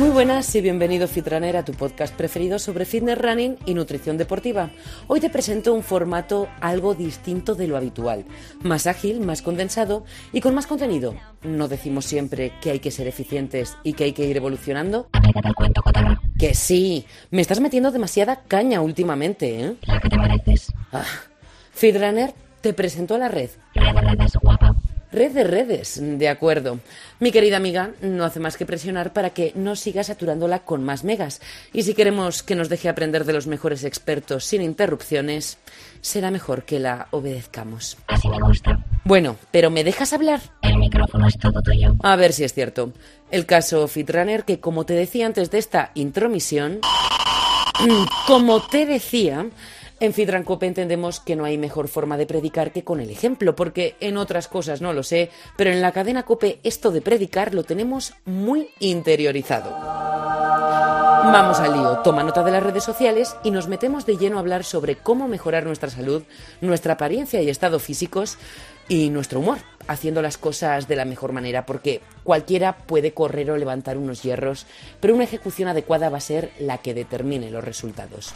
Muy buenas y bienvenido Fitrunner a tu podcast preferido sobre fitness running y nutrición deportiva. Hoy te presento un formato algo distinto de lo habitual, más ágil, más condensado y con más contenido. ¿No decimos siempre que hay que ser eficientes y que hay que ir evolucionando? Que sí, me estás metiendo demasiada caña últimamente, ¿eh? La que te mereces. Ah, Fitrunner, te presento a la red. Guapa. Red de redes, de acuerdo. Mi querida amiga no hace más que presionar para que no siga saturándola con más megas. Y si queremos que nos deje aprender de los mejores expertos sin interrupciones, será mejor que la obedezcamos. Así me gusta. Bueno, pero ¿me dejas hablar? El micrófono es todo tuyo. A ver si es cierto. El caso Fitrunner, que como te decía antes de esta intromisión, como te decía, en Fitran Cope entendemos que no hay mejor forma de predicar que con el ejemplo, porque en otras cosas no lo sé, pero en la cadena Cope esto de predicar lo tenemos muy interiorizado. Vamos al lío, toma nota de las redes sociales y nos metemos de lleno a hablar sobre cómo mejorar nuestra salud, nuestra apariencia y estado físicos y nuestro humor, haciendo las cosas de la mejor manera, porque cualquiera puede correr o levantar unos hierros, pero una ejecución adecuada va a ser la que determine los resultados.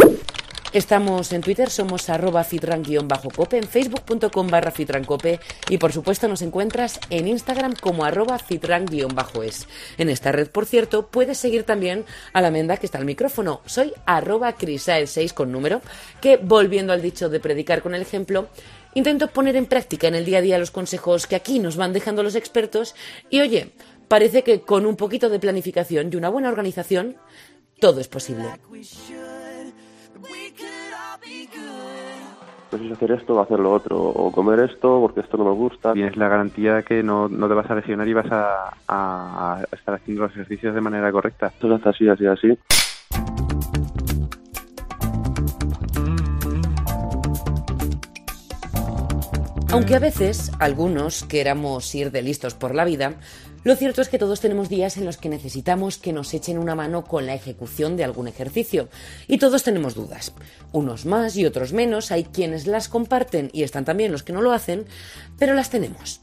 Estamos en Twitter, somos arroba fitran-cope, en facebook.com barra fitrancope y por supuesto nos encuentras en Instagram como arroba fitran-es. En esta red, por cierto, puedes seguir también a la menda que está al micrófono. Soy arroba crisael6 con número, que volviendo al dicho de predicar con el ejemplo, intento poner en práctica en el día a día los consejos que aquí nos van dejando los expertos y oye, parece que con un poquito de planificación y una buena organización, todo es posible. Pues es hacer esto o hacer lo otro, o comer esto porque esto no me gusta. Tienes la garantía de que no, no te vas a lesionar y vas a, a- a estar haciendo los ejercicios de manera correcta. Esto se hace así, así, así. Aunque a veces algunos queramos ir de listos por la vida, lo cierto es que todos tenemos días en los que necesitamos que nos echen una mano con la ejecución de algún ejercicio. Y todos tenemos dudas. Unos más y otros menos, hay quienes las comparten y están también los que no lo hacen, pero las tenemos.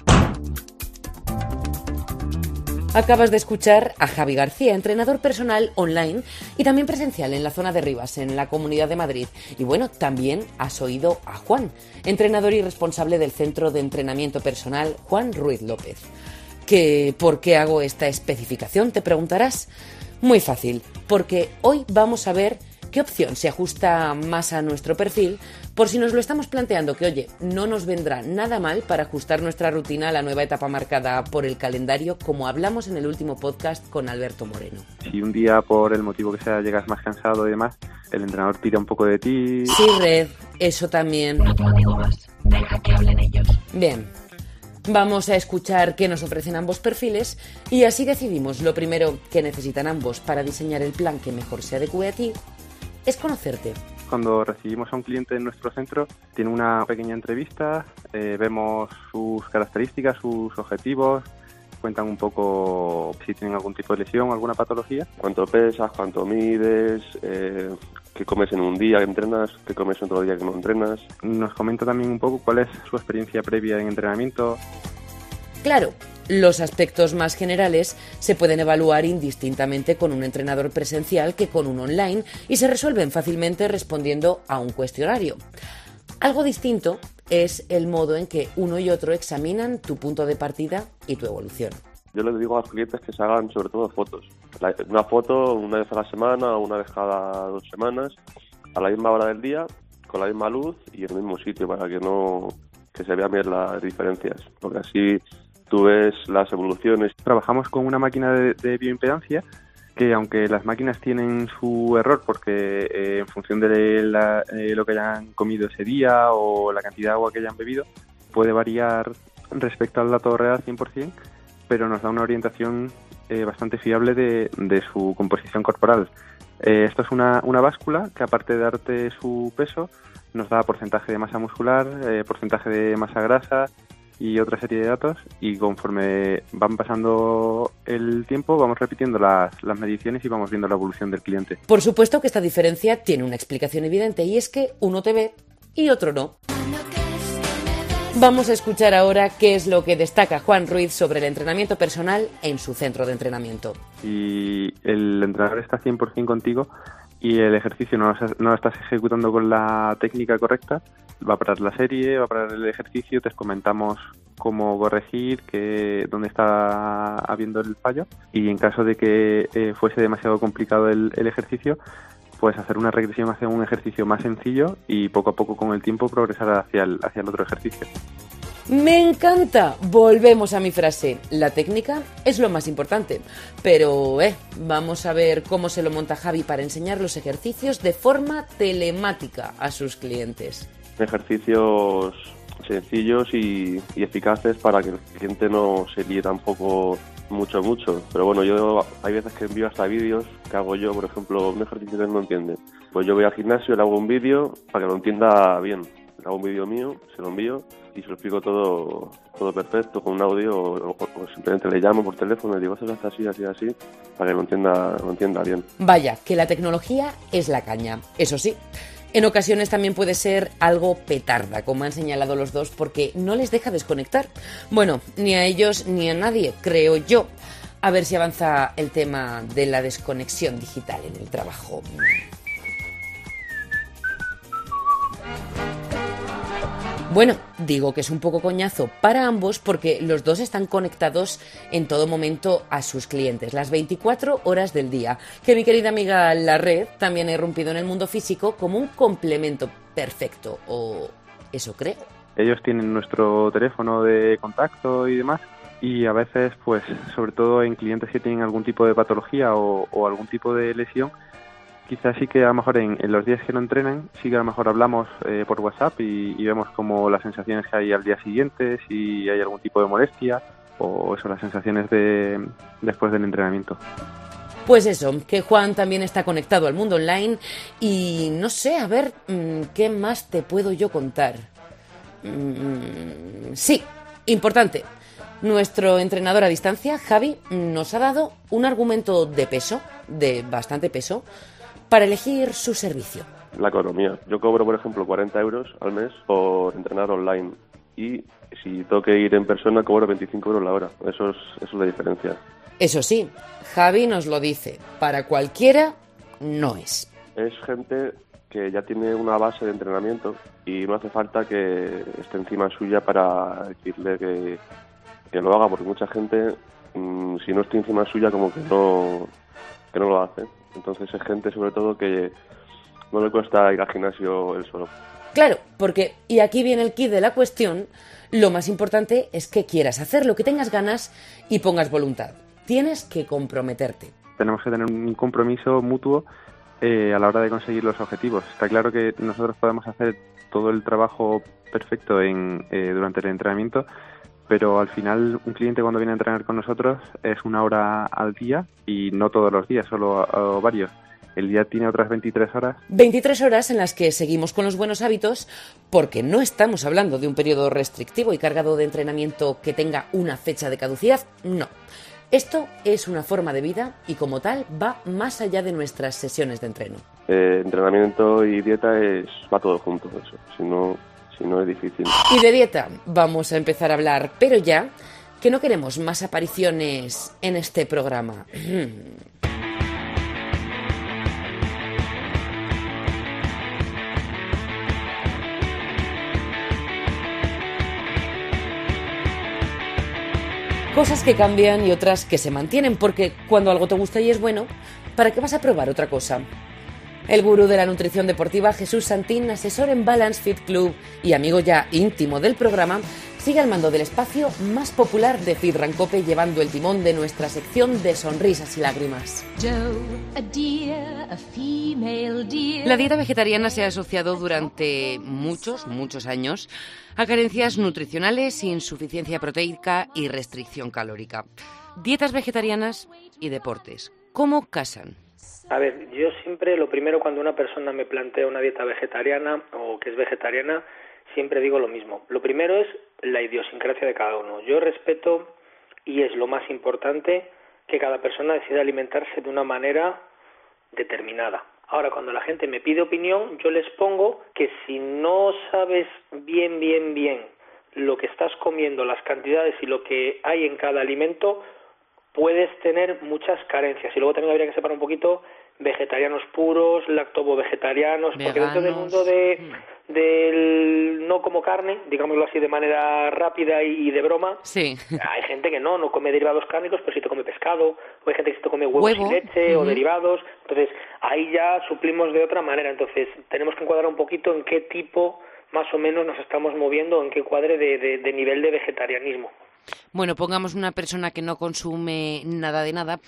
Acabas de escuchar a Javi García, entrenador personal online y también presencial en la zona de Rivas, en la Comunidad de Madrid. Y bueno, también has oído a Juan, entrenador y responsable del Centro de Entrenamiento Personal Juan Ruiz López. ¿Que ¿Por qué hago esta especificación? Te preguntarás. Muy fácil, porque hoy vamos a ver qué opción se ajusta más a nuestro perfil, por si nos lo estamos planteando que, oye, no nos vendrá nada mal para ajustar nuestra rutina a la nueva etapa marcada por el calendario, como hablamos en el último podcast con Alberto Moreno. Si un día, por el motivo que sea, llegas más cansado y demás, el entrenador tira un poco de ti. Sí, Red, eso también. No te lo digo más. Deja que hablen ellos. Bien. Vamos a escuchar qué nos ofrecen ambos perfiles y así decidimos lo primero que necesitan ambos para diseñar el plan que mejor se adecue a ti es conocerte. Cuando recibimos a un cliente en nuestro centro, tiene una pequeña entrevista, eh, vemos sus características, sus objetivos, cuentan un poco si tienen algún tipo de lesión, alguna patología. Cuánto pesas, cuánto mides, eh, qué comes en un día que entrenas, qué comes en otro día que no entrenas. Nos comenta también un poco cuál es su experiencia previa en entrenamiento, Claro, los aspectos más generales se pueden evaluar indistintamente con un entrenador presencial que con un online y se resuelven fácilmente respondiendo a un cuestionario. Algo distinto es el modo en que uno y otro examinan tu punto de partida y tu evolución. Yo les digo a los clientes que se hagan sobre todo fotos. Una foto una vez a la semana o una vez cada dos semanas, a la misma hora del día, con la misma luz y en el mismo sitio para que no que se vean bien las diferencias. Porque así tú ves las evoluciones. Trabajamos con una máquina de, de bioimpedancia que aunque las máquinas tienen su error porque eh, en función de la- eh, lo que hayan comido ese día o la cantidad de agua que hayan bebido, puede variar respecto al dato real 100%, pero nos da una orientación eh, bastante fiable de, de su composición corporal. Eh, esto es una, una báscula que aparte de darte su peso, nos da porcentaje de masa muscular, eh, porcentaje de masa grasa, y otra serie de datos y conforme van pasando el tiempo vamos repitiendo las, las mediciones y vamos viendo la evolución del cliente. Por supuesto que esta diferencia tiene una explicación evidente y es que uno te ve y otro no. Vamos a escuchar ahora qué es lo que destaca Juan Ruiz sobre el entrenamiento personal en su centro de entrenamiento. Si el entrenador está 100% contigo y el ejercicio no lo, estás ejecutando con la técnica correcta, va a parar la serie, va a parar el ejercicio, te comentamos cómo corregir, que, dónde está habiendo el fallo y en caso de que eh, fuese demasiado complicado el ejercicio, pues hacer una regresión hacia un ejercicio más sencillo y poco a poco con el tiempo progresar hacia el, hacia el otro ejercicio. Me encanta. Volvemos a mi frase. La técnica es lo más importante. Pero, eh, vamos a ver cómo se lo monta Javi para enseñar los ejercicios de forma telemática a sus clientes. Ejercicios sencillos y, y eficaces para que el cliente no se líe tampoco mucho, mucho. Pero bueno, yo hay veces que envío hasta vídeos que hago yo, por ejemplo, un ejercicio que él no entiende. Pues yo voy al gimnasio, le hago un vídeo para que lo entienda bien. Le hago un vídeo mío, se lo envío y se lo explico todo, todo perfecto con un audio o, simplemente le llamo por teléfono y digo, esto es así, así, así, para que lo entienda, lo entienda bien. Vaya, que la tecnología es la caña. Eso sí. En ocasiones también puede ser algo petarda, como han señalado los dos, porque no les deja desconectar. Bueno, ni a ellos ni a nadie, creo yo. A ver si avanza el tema de la desconexión digital en el trabajo. Bueno, digo que es un poco coñazo para ambos porque los dos están conectados en todo momento a sus clientes, las 24 horas del día. Que mi querida amiga La Red también ha irrumpido en el mundo físico como un complemento perfecto, o eso creo. Ellos tienen nuestro teléfono de contacto y demás y a veces, pues, sobre todo en clientes que tienen algún tipo de patología o, o algún tipo de lesión, quizás sí que a lo mejor en, los días que no entrenan, sí que a lo mejor hablamos eh, por WhatsApp y, y vemos como las sensaciones que hay al día siguiente, si hay algún tipo de molestia o eso, las sensaciones de después del entrenamiento. Pues eso, que Juan también está conectado al mundo online y no sé, a ver, mm, ¿qué más te puedo yo contar? Mm, sí, importante. Nuestro entrenador a distancia, Javi, nos ha dado un argumento de peso, de bastante peso, para elegir su servicio. La economía. Yo cobro, por ejemplo, 40 euros al mes por entrenar online y si tengo que ir en persona cobro 25 euros la hora. Eso es, eso es la diferencia. Eso sí, Javi nos lo dice, para cualquiera no es. Es gente que ya tiene una base de entrenamiento y no hace falta que esté encima suya para decirle que, que lo haga, porque mucha gente, mm, si no está encima suya, como que no, que no lo hace. Entonces es gente sobre todo que no le cuesta ir al gimnasio él solo. Claro, porque, y aquí viene el kit de la cuestión, lo más importante es que quieras hacerlo, que tengas ganas y pongas voluntad. Tienes que comprometerte. tenemos que tener un compromiso mutuo eh, a la hora de conseguir los objetivos. Está claro que nosotros podemos hacer todo el trabajo perfecto en, eh, durante el entrenamiento, pero al final un cliente cuando viene a entrenar con nosotros es una hora al día y no todos los días, solo varios. El día tiene otras 23 horas 23 horas en las que seguimos con los buenos hábitos porque no estamos hablando de un periodo restrictivo y cargado de entrenamiento que tenga una fecha de caducidad, no. Esto es una forma de vida y como tal va más allá de nuestras sesiones de entreno. Eh, entrenamiento y dieta es va todo junto, eso. Si no, Y de dieta vamos a empezar a hablar, pero ya que no queremos más apariciones en este programa. Cosas que cambian y otras que se mantienen, porque cuando algo te gusta y es bueno, ¿para qué vas a probar otra cosa? El gurú de la nutrición deportiva Jesús Santín, asesor en Balance Fit Club y amigo ya íntimo del programa, sigue al mando del espacio más popular de Fit Rancope llevando el timón de nuestra sección de sonrisas y lágrimas. La dieta vegetariana se ha asociado durante muchos, muchos años a carencias nutricionales, insuficiencia proteica y restricción calórica. Dietas vegetarianas y deportes. ¿Cómo casan? A ver, yo siempre lo primero cuando una persona me plantea una dieta vegetariana o que es vegetariana, siempre digo lo mismo. Lo primero es la idiosincrasia de cada uno. Yo respeto, y es lo más importante, que cada persona decida alimentarse de una manera determinada. Ahora, cuando la gente me pide opinión, yo les pongo que si no sabes bien, bien, bien lo que estás comiendo, las cantidades y lo que hay en cada alimento, puedes tener muchas carencias. Y luego también habría que separar un poquito vegetarianos puros, lactovo-vegetarianos, porque dentro del mundo de, mm. del no como carne, digámoslo así de manera rápida y de broma, Sí. hay gente que no, no come derivados cárnicos, pero sí te come pescado, o hay gente que sí te come huevos Huevo, y leche o derivados, entonces ahí ya suplimos de otra manera, entonces tenemos que encuadrar un poquito en qué tipo más o menos nos estamos moviendo, en qué cuadre de, de- de nivel de vegetarianismo. Bueno, pongamos una persona que no consume nada de nada.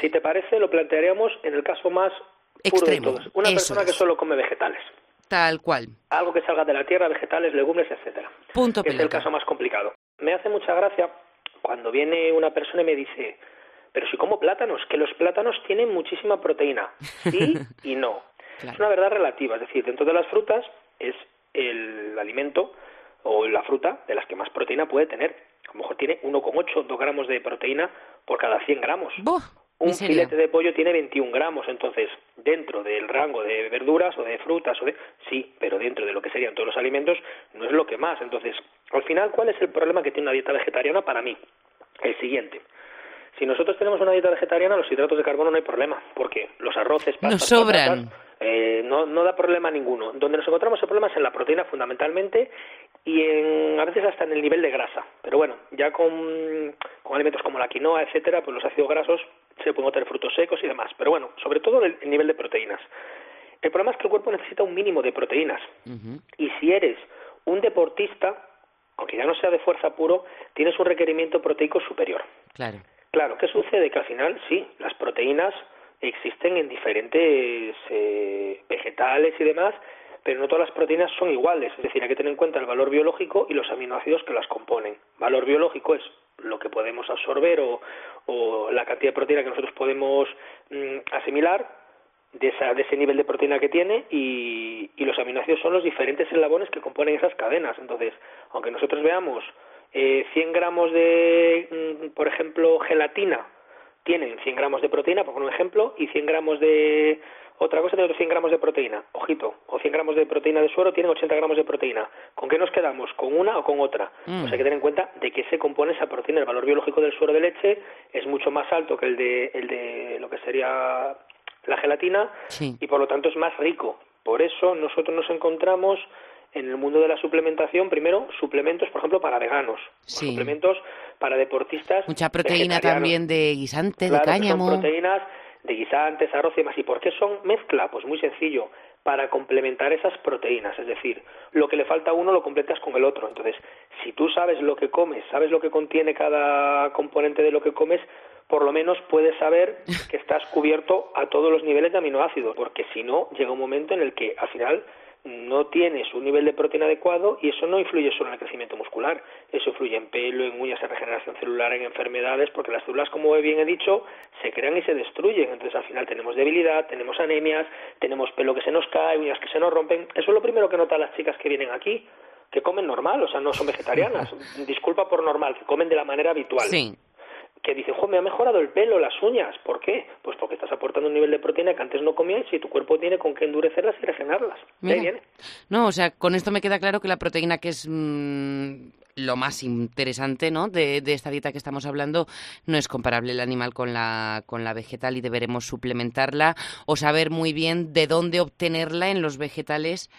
Si te parece, lo plantearíamos en el caso más puro Extremo, de todos. Una persona que solo come vegetales. Tal cual. Algo que salga de la tierra, vegetales, legumbres, etcétera. Punto Que es el caso más complicado. Me hace mucha gracia cuando viene una persona y me dice, pero si como plátanos, que los plátanos tienen muchísima proteína. Sí y no. Claro. Es una verdad relativa, es decir, dentro de las frutas es el alimento o la fruta de las que más proteína puede tener. A lo mejor tiene 1,8, 2 gramos de proteína por cada 100 gramos. Buh, Un filete de pollo tiene 21 gramos, entonces dentro del rango de verduras o de frutas o de sí, pero dentro de lo que serían todos los alimentos no es lo que más. Entonces, al final, ¿cuál es el problema que tiene una dieta vegetariana para mí? El siguiente. Si nosotros tenemos una dieta vegetariana, los hidratos de carbono no hay problema, porque los arroces, pastas, Nos sobran. patatas, eh, no, no da problema ninguno. Donde nos encontramos el problema es en la proteína fundamentalmente y en, a veces hasta en el nivel de grasa. Pero bueno, ya con, con alimentos como la quinoa, etcétera, pues los ácidos grasos se pueden tener frutos secos y demás. Pero bueno, sobre todo el, el nivel de proteínas. El problema es que el cuerpo necesita un mínimo de proteínas. Y si eres un deportista, aunque ya no sea de fuerza puro, tienes un requerimiento proteico superior. Claro. Claro, ¿qué sucede? Que al final sí, las proteínas existen en diferentes eh, vegetales y demás, pero no todas las proteínas son iguales. Es decir, hay que tener en cuenta el valor biológico y los aminoácidos que las componen. Valor biológico es lo que podemos absorber o, o la cantidad de proteína que nosotros podemos mm, asimilar de, esa, de ese nivel de proteína que tiene y, y los aminoácidos son los diferentes eslabones que componen esas cadenas. Entonces, aunque nosotros veamos eh, 100 gramos de, mm, por ejemplo, gelatina, tienen 100 gramos de proteína, por un ejemplo, y 100 gramos de otra cosa tiene otros 100 gramos de proteína, ojito, o 100 gramos de proteína de suero tienen 80 gramos de proteína. ¿Con qué nos quedamos? ¿Con una o con otra? Mm. Pues hay que tener en cuenta de qué se compone esa proteína. El valor biológico del suero de leche es mucho más alto que el de, el de lo que sería la gelatina Sí. y por lo tanto es más rico. Por eso nosotros nos encontramos en el mundo de la suplementación, primero, suplementos, por ejemplo, para veganos, Sí. suplementos para deportistas. Mucha proteína también de guisante, Claro, de cáñamo. son proteínas de guisantes, arroz y demás. ¿Y por qué son mezcla? Pues muy sencillo, para complementar esas proteínas. Es decir, lo que le falta a uno lo completas con el otro. Entonces, si tú sabes lo que comes, sabes lo que contiene cada componente de lo que comes, por lo menos puedes saber que estás cubierto a todos los niveles de aminoácidos, porque si no, llega un momento en el que al final no tienes un nivel de proteína adecuado y eso no influye solo en el crecimiento muscular, eso influye en pelo, en uñas, en regeneración celular, en enfermedades, porque las células, como bien he dicho, se crean y se destruyen, entonces al final tenemos debilidad, tenemos anemias, tenemos pelo que se nos cae, uñas que se nos rompen, eso es lo primero que notan las chicas que vienen aquí, que comen normal, o sea, no son vegetarianas, disculpa por normal, que comen de la manera habitual. Sí. Que dicen, jo, me ha mejorado el pelo, las uñas. ¿Por qué? Pues porque estás aportando un nivel de proteína que antes no comías y tu cuerpo tiene con qué endurecerlas y regenerarlas. De ahí Mira. viene. No, o sea, con esto me queda claro que la proteína, que es mm, lo más interesante ¿no? de, de esta dieta que estamos hablando, no es comparable el animal con la, con la vegetal y deberemos suplementarla o saber muy bien de dónde obtenerla en los vegetales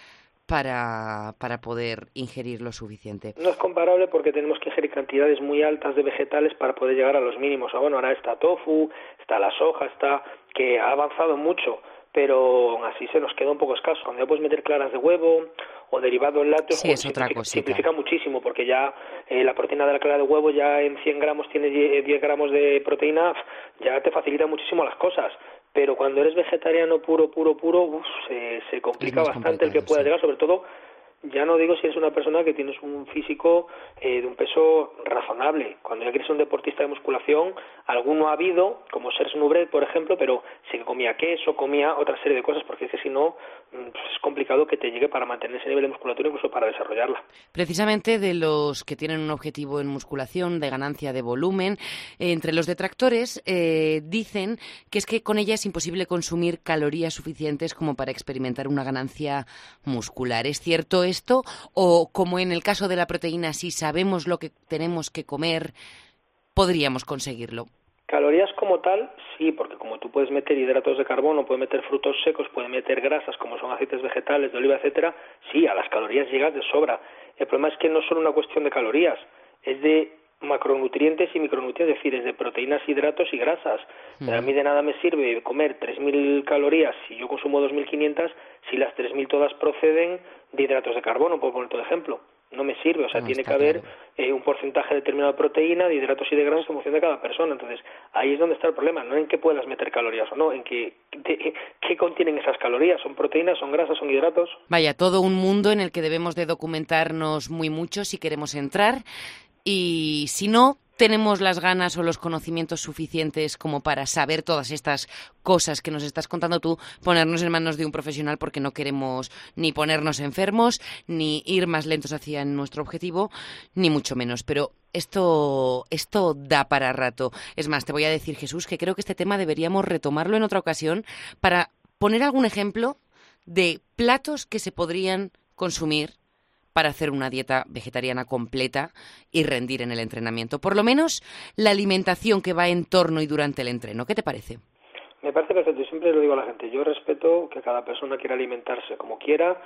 para, para poder ingerir lo suficiente. No es comparable porque tenemos que ingerir cantidades muy altas de vegetales para poder llegar a los mínimos. Ah, bueno, ahora está tofu, está la soja, está que ha avanzado mucho, pero aún así se nos queda un poco escaso. Cuando ya puedes meter claras de huevo o derivados lácteos, Sí, es otra simplifica, simplifica muchísimo porque ya eh, la proteína de la clara de huevo ya en 100 gramos tiene 10 10 gramos de proteína, ya te facilita muchísimo las cosas. Pero cuando eres vegetariano puro, puro, puro, uf, se, se complica bastante el que pueda sí. llegar, sobre todo ya no digo si eres una persona que tienes un físico eh, de un peso razonable. Cuando ya ser un deportista de musculación, alguno ha habido, como Serge Nubret, por ejemplo, pero sí que comía queso, comía otra serie de cosas, porque es que si no, mm, pues es complicado que te llegue para mantener ese nivel de musculatura, incluso para desarrollarla. Precisamente de los que tienen un objetivo en musculación de ganancia de volumen, entre los detractores eh, dicen que es que con ella es imposible consumir calorías suficientes como para experimentar una ganancia muscular. ¿Es cierto esto? ¿O como en el caso de la proteína, si sabemos lo que tenemos que comer, podríamos conseguirlo? Calorías como tal, sí, porque como tú puedes meter hidratos de carbono, puedes meter frutos secos, puedes meter grasas como son aceites vegetales, de oliva, etcétera, sí, a las calorías llegas de sobra. El problema es que no es solo una cuestión de calorías, es de macronutrientes y micronutrientes, es decir, es de proteínas, hidratos y grasas. A mí de nada me sirve comer 3.000 calorías si yo consumo 2.500 si las 3.000 todas proceden de hidratos de carbono, por poner todo ejemplo. No me sirve, o sea, No, tiene que haber eh, un porcentaje determinado de proteína, de hidratos y de grasas en función de cada persona. Entonces, ahí es donde está el problema, no en que puedas meter calorías o no, en que de- qué contienen esas calorías, son proteínas, son grasas, son hidratos. Vaya, todo un mundo en el que debemos de documentarnos muy mucho si queremos entrar y si no tenemos las ganas o los conocimientos suficientes como para saber todas estas cosas que nos estás contando tú, ponernos en manos de un profesional porque no queremos ni ponernos enfermos, ni ir más lentos hacia nuestro objetivo, ni mucho menos. Pero esto, esto da para rato. Es más, te voy a decir, Jesús, que creo que este tema deberíamos retomarlo en otra ocasión para poner algún ejemplo de platos que se podrían consumir para hacer una dieta vegetariana completa y rendir en el entrenamiento. Por lo menos la alimentación que va en torno y durante el entreno. ¿Qué te parece? Me parece perfecto, y siempre lo digo a la gente, yo respeto que cada persona quiera alimentarse como quiera,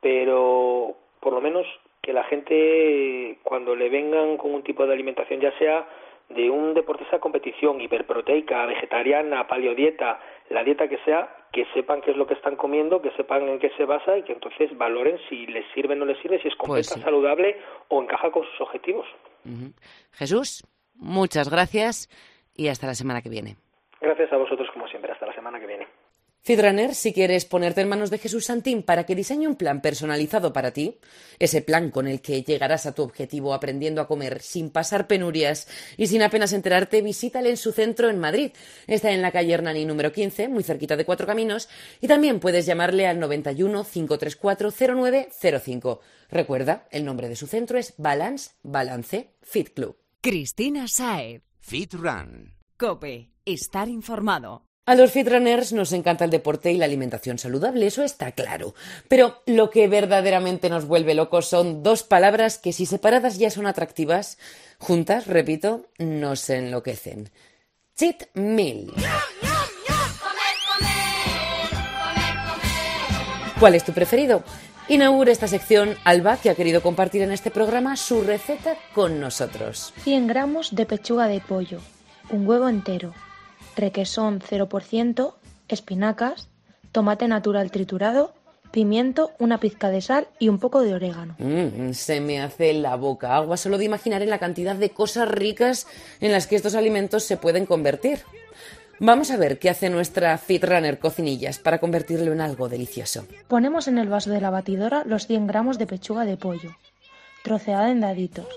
pero por lo menos que la gente cuando le vengan con un tipo de alimentación, ya sea de un deportista de competición, hiperproteica, vegetariana, paleodieta, la dieta que sea, que sepan qué es lo que están comiendo, que sepan en qué se basa y que entonces valoren si les sirve o no les sirve, si es completa, sí. saludable o encaja con sus objetivos. Jesús, muchas gracias y hasta la semana que viene. Gracias a vosotros como siempre, hasta la semana que viene. Fitrunner, si quieres ponerte en manos de Jesús Santín para que diseñe un plan personalizado para ti, ese plan con el que llegarás a tu objetivo aprendiendo a comer sin pasar penurias y sin apenas enterarte, visítale en su centro en Madrid. Está en la calle Hernani número 15, muy cerquita de Cuatro Caminos, y también puedes llamarle al 91 534 0905. Recuerda, el nombre de su centro es Balance Balance Fit Club. Cristina Saez. Fit Run. Cope. Estar informado. A los fitrunners nos encanta el deporte y la alimentación saludable, eso está claro. Pero lo que verdaderamente nos vuelve locos son dos palabras que si separadas ya son atractivas, juntas, repito, nos enloquecen. Cheat meal. ¿Cuál es tu preferido? Inaugura esta sección Alba, que ha querido compartir en este programa su receta con nosotros. 100 gramos de pechuga de pollo, un huevo entero, requesón 0%, espinacas, tomate natural triturado, pimiento, una pizca de sal y un poco de orégano. Mm, se me hace la boca agua solo de imaginar en la cantidad de cosas ricas en las que estos alimentos se pueden convertir. Vamos a ver qué hace nuestra Fitrunner Cocinillas para convertirlo en algo delicioso. Ponemos en el vaso de la batidora los 100 gramos de pechuga de pollo, troceada en daditos.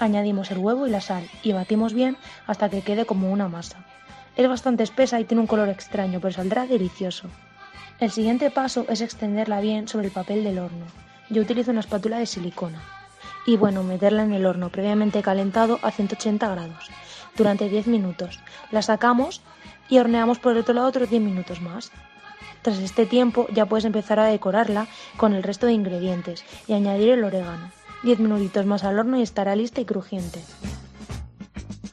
Añadimos el huevo y la sal y batimos bien hasta que quede como una masa. Es bastante espesa y tiene un color extraño, pero saldrá delicioso. El siguiente paso es extenderla bien sobre el papel del horno. Yo utilizo una espátula de silicona. Y bueno, meterla en el horno previamente calentado a 180 grados durante 10 minutos. La sacamos y horneamos por el otro lado otros 10 minutos más. Tras este tiempo ya puedes empezar a decorarla con el resto de ingredientes y añadir el orégano. 10 minutitos más al horno y estará lista y crujiente.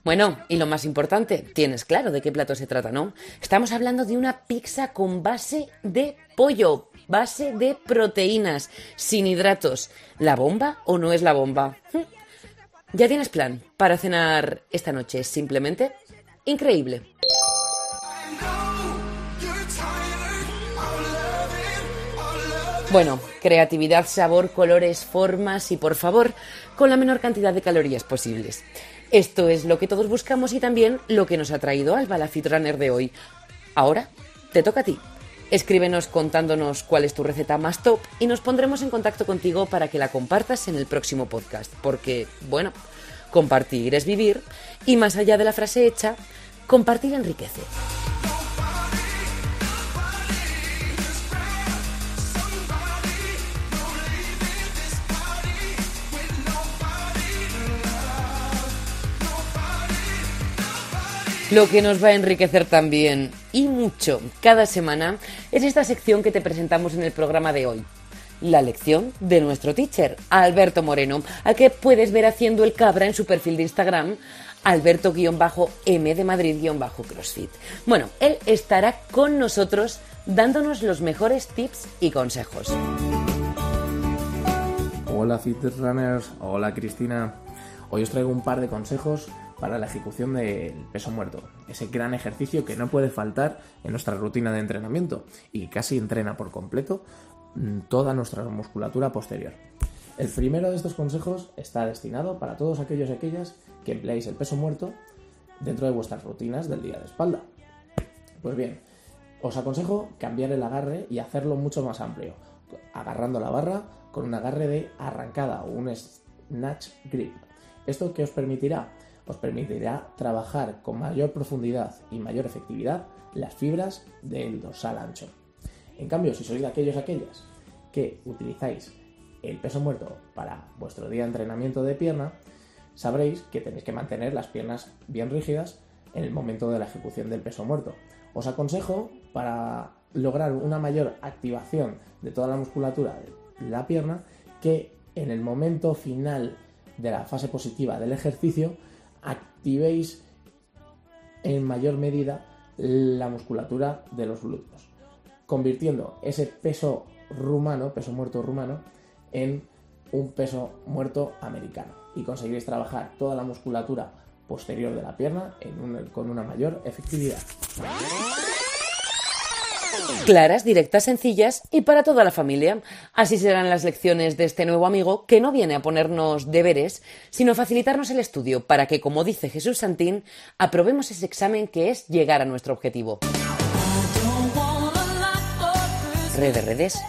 Bueno, y lo más importante, tienes claro de qué plato se trata, ¿no? Estamos hablando de una pizza con base de pollo, base de proteínas, sin hidratos. ¿La bomba o no es la bomba? Hm. ¿Ya tienes plan para cenar esta noche? Simplemente increíble. Bueno, creatividad, sabor, colores, formas y por favor, con la menor cantidad de calorías posibles. Esto es lo que todos buscamos y también lo que nos ha traído Alba, la Fitrunner de hoy. Ahora, te toca a ti. Escríbenos contándonos cuál es tu receta más top y nos pondremos en contacto contigo para que la compartas en el próximo podcast. Porque, bueno, compartir es vivir y más allá de la frase hecha, compartir enriquece. Lo que nos va a enriquecer también y mucho cada semana es esta sección que te presentamos en el programa de hoy. La lección de nuestro teacher, Alberto Moreno, al que puedes ver haciendo el cabra en su perfil de Instagram, Alberto-M de Madrid-CrossFit. Bueno, él estará con nosotros dándonos los mejores tips y consejos. Hola Fit Runners, hola Cristina. Hoy os traigo un par de consejos para la ejecución del peso muerto, ese gran ejercicio que no puede faltar en nuestra rutina de entrenamiento y que casi entrena por completo mm, toda nuestra musculatura posterior. El primero de estos consejos está destinado para todos aquellos y aquellas que empleáis el peso muerto dentro de vuestras rutinas del día de espalda. Pues bien, os aconsejo cambiar el agarre y hacerlo mucho más amplio, agarrando la barra con un agarre de arrancada o un snatch grip. ¿Esto qué os permitirá? Os permitirá trabajar con mayor profundidad y mayor efectividad las fibras del dorsal ancho. En cambio, si sois de aquellos aquellas que utilizáis el peso muerto para vuestro día de entrenamiento de pierna, sabréis que tenéis que mantener las piernas bien rígidas en el momento de la ejecución del peso muerto. Os aconsejo para lograr una mayor activación de toda la musculatura de la pierna que en el momento final de la fase positiva del ejercicio activéis en mayor medida la musculatura de los glúteos, convirtiendo ese peso rumano, peso muerto rumano, en un peso muerto americano y conseguiréis trabajar toda la musculatura posterior de la pierna con una mayor efectividad. Claras, directas, sencillas y para toda la familia. Así serán las lecciones de este nuevo amigo que no viene a ponernos deberes, sino a facilitarnos el estudio para que, como dice Jesús Santín, aprobemos ese examen que es llegar a nuestro objetivo. Redes, redes.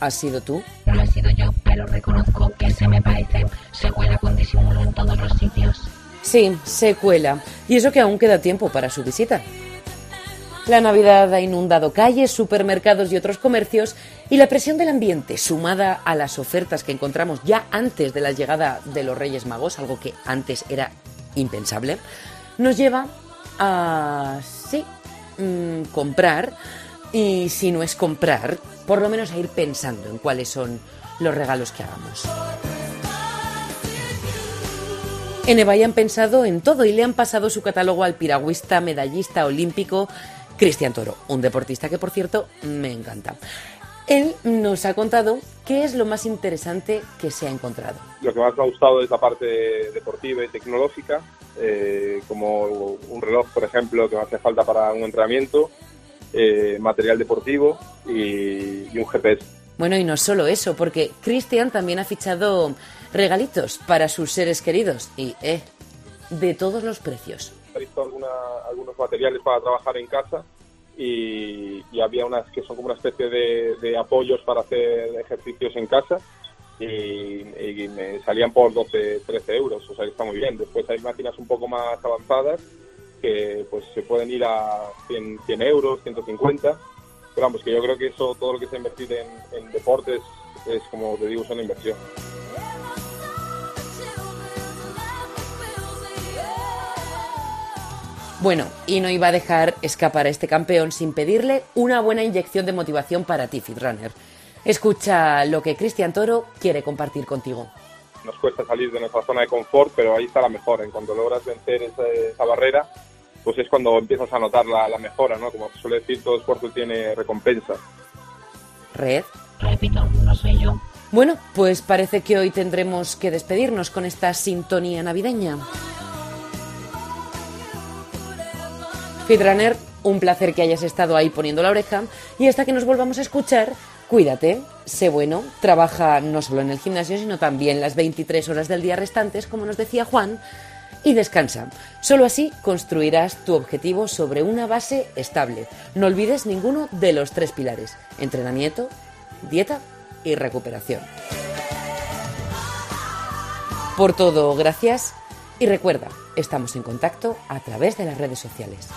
¿Has sido tú? No lo he sido yo, pero reconozco que se me parece. Se cuela con disimulo en todos los sitios. Sí, se cuela. Y eso que aún queda tiempo para su visita. La Navidad ha inundado calles, supermercados y otros comercios y la presión del ambiente, sumada a las ofertas que encontramos ya antes de la llegada de los Reyes Magos, algo que antes era impensable, nos lleva a, sí, mm, comprar y si no es comprar, por lo menos a ir pensando en cuáles son los regalos que hagamos. En Evay han pensado en todo y le han pasado su catálogo al piragüista medallista olímpico Cristian Toro, un deportista que, por cierto, me encanta. Él nos ha contado qué es lo más interesante que se ha encontrado. Lo que más me ha gustado es la parte deportiva y tecnológica, eh, como un reloj, por ejemplo, que me hace falta para un entrenamiento, eh, material deportivo y, un GPS. Bueno, y no solo eso, porque Cristian también ha fichado regalitos para sus seres queridos y, eh, de todos los precios visto algunos materiales para trabajar en casa y, había unas que son como una especie de, apoyos para hacer ejercicios en casa y, me salían por 12, 13 euros, o sea que está muy bien. Después hay máquinas un poco más avanzadas que pues se pueden ir a 100, 100 euros, 150, pero vamos, que yo creo que eso, todo lo que se invertir en, en deportes es como te digo, es una inversión. Bueno, y no iba a dejar escapar a este campeón sin pedirle una buena inyección de motivación para ti, Fitrunner. Escucha lo que Cristian Toro quiere compartir contigo. Nos cuesta salir de nuestra zona de confort, pero ahí está la mejora. En cuanto logras vencer esa, barrera, pues es cuando empiezas a notar la, mejora, ¿no? Como suele decir, todo esfuerzo tiene recompensa. Red. Repito, no soy yo. Bueno, pues parece que hoy tendremos que despedirnos con esta sintonía navideña. Fitrunner, un placer que hayas estado ahí poniendo la oreja y hasta que nos volvamos a escuchar, cuídate, sé bueno, trabaja no solo en el gimnasio, sino también las 23 horas del día restantes, como nos decía Juan, y descansa. Solo así construirás tu objetivo sobre una base estable. No olvides ninguno de los tres pilares, entrenamiento, dieta y recuperación. Por todo, gracias y recuerda, Estamos en contacto a través de las redes sociales.